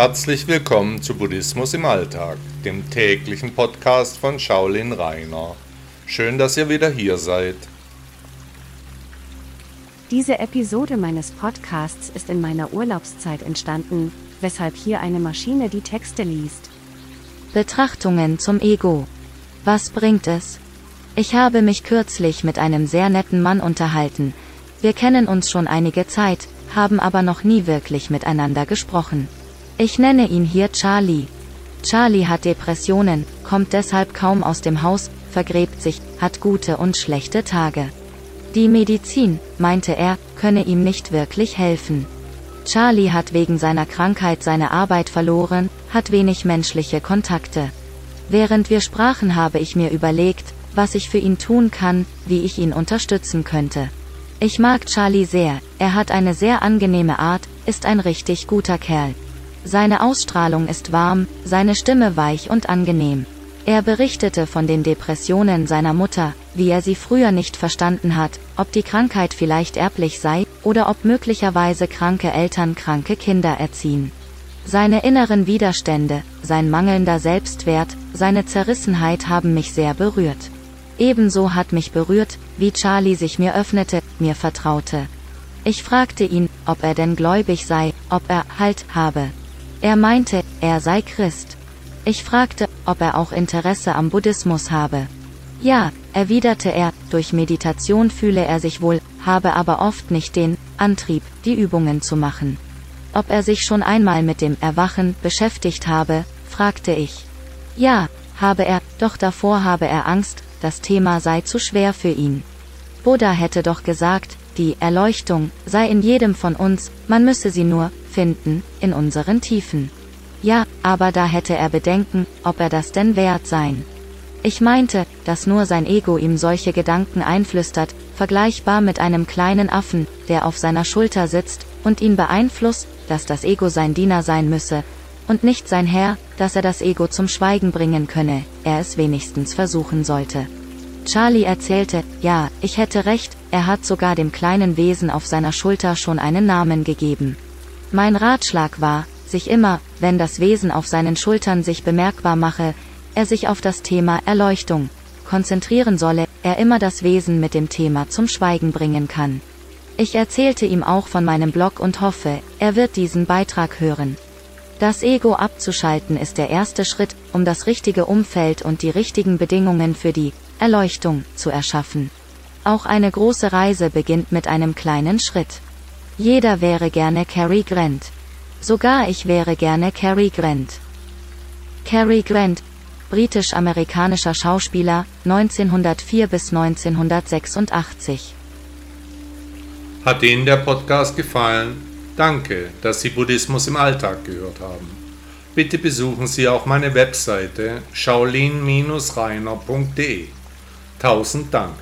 Herzlich willkommen zu Buddhismus im Alltag, dem täglichen Podcast von Shaolin Rainer. Schön, dass ihr wieder hier seid. Diese Episode meines Podcasts ist in meiner Urlaubszeit entstanden, weshalb hier eine Maschine die Texte liest. Betrachtungen zum Ego. Was bringt es? Ich habe mich kürzlich mit einem sehr netten Mann unterhalten. Wir kennen uns schon einige Zeit, haben aber noch nie wirklich miteinander gesprochen. Ich nenne ihn hier Charlie. Charlie hat Depressionen, kommt deshalb kaum aus dem Haus, vergräbt sich, hat gute und schlechte Tage. Die Medizin, meinte er, könne ihm nicht wirklich helfen. Charlie hat wegen seiner Krankheit seine Arbeit verloren, hat wenig menschliche Kontakte. Während wir sprachen habe ich mir überlegt, was ich für ihn tun kann, wie ich ihn unterstützen könnte. Ich mag Charlie sehr, er hat eine sehr angenehme Art, ist ein richtig guter Kerl. Seine Ausstrahlung ist warm, seine Stimme weich und angenehm. Er berichtete von den Depressionen seiner Mutter, wie er sie früher nicht verstanden hat, ob die Krankheit vielleicht erblich sei, oder ob möglicherweise kranke Eltern kranke Kinder erziehen. Seine inneren Widerstände, sein mangelnder Selbstwert, seine Zerrissenheit haben mich sehr berührt. Ebenso hat mich berührt, wie Charlie sich mir öffnete, mir vertraute. Ich fragte ihn, ob er denn gläubig sei, ob er Halt habe. Er meinte, er sei Christ. Ich fragte, ob er auch Interesse am Buddhismus habe. Ja, erwiderte er, durch Meditation fühle er sich wohl, habe aber oft nicht den Antrieb, die Übungen zu machen. Ob er sich schon einmal mit dem Erwachen beschäftigt habe, fragte ich. Ja, habe er, doch davor habe er Angst, das Thema sei zu schwer für ihn. Buddha hätte doch gesagt, die Erleuchtung sei in jedem von uns, man müsse sie nur finden, in unseren Tiefen. Ja, aber da hätte er Bedenken, ob er das denn wert sein. Ich meinte, dass nur sein Ego ihm solche Gedanken einflüstert, vergleichbar mit einem kleinen Affen, der auf seiner Schulter sitzt, und ihn beeinflusst, dass das Ego sein Diener sein müsse, und nicht sein Herr, dass er das Ego zum Schweigen bringen könne, er es wenigstens versuchen sollte. Charlie erzählte, ja, ich hätte recht, er hat sogar dem kleinen Wesen auf seiner Schulter schon einen Namen gegeben. Mein Ratschlag war, sich immer, wenn das Wesen auf seinen Schultern sich bemerkbar mache, er sich auf das Thema Erleuchtung konzentrieren solle, er immer das Wesen mit dem Thema zum Schweigen bringen kann. Ich erzählte ihm auch von meinem Blog und hoffe, er wird diesen Beitrag hören. Das Ego abzuschalten ist der erste Schritt, um das richtige Umfeld und die richtigen Bedingungen für die Erleuchtung zu erschaffen. Auch eine große Reise beginnt mit einem kleinen Schritt. Jeder wäre gerne Cary Grant. Sogar ich wäre gerne Cary Grant. Cary Grant, britisch-amerikanischer Schauspieler, 1904 bis 1986. Hat Ihnen der Podcast gefallen? Danke, dass Sie Buddhismus im Alltag gehört haben. Bitte besuchen Sie auch meine Webseite shaolin-reiner.de. Tausend Dank.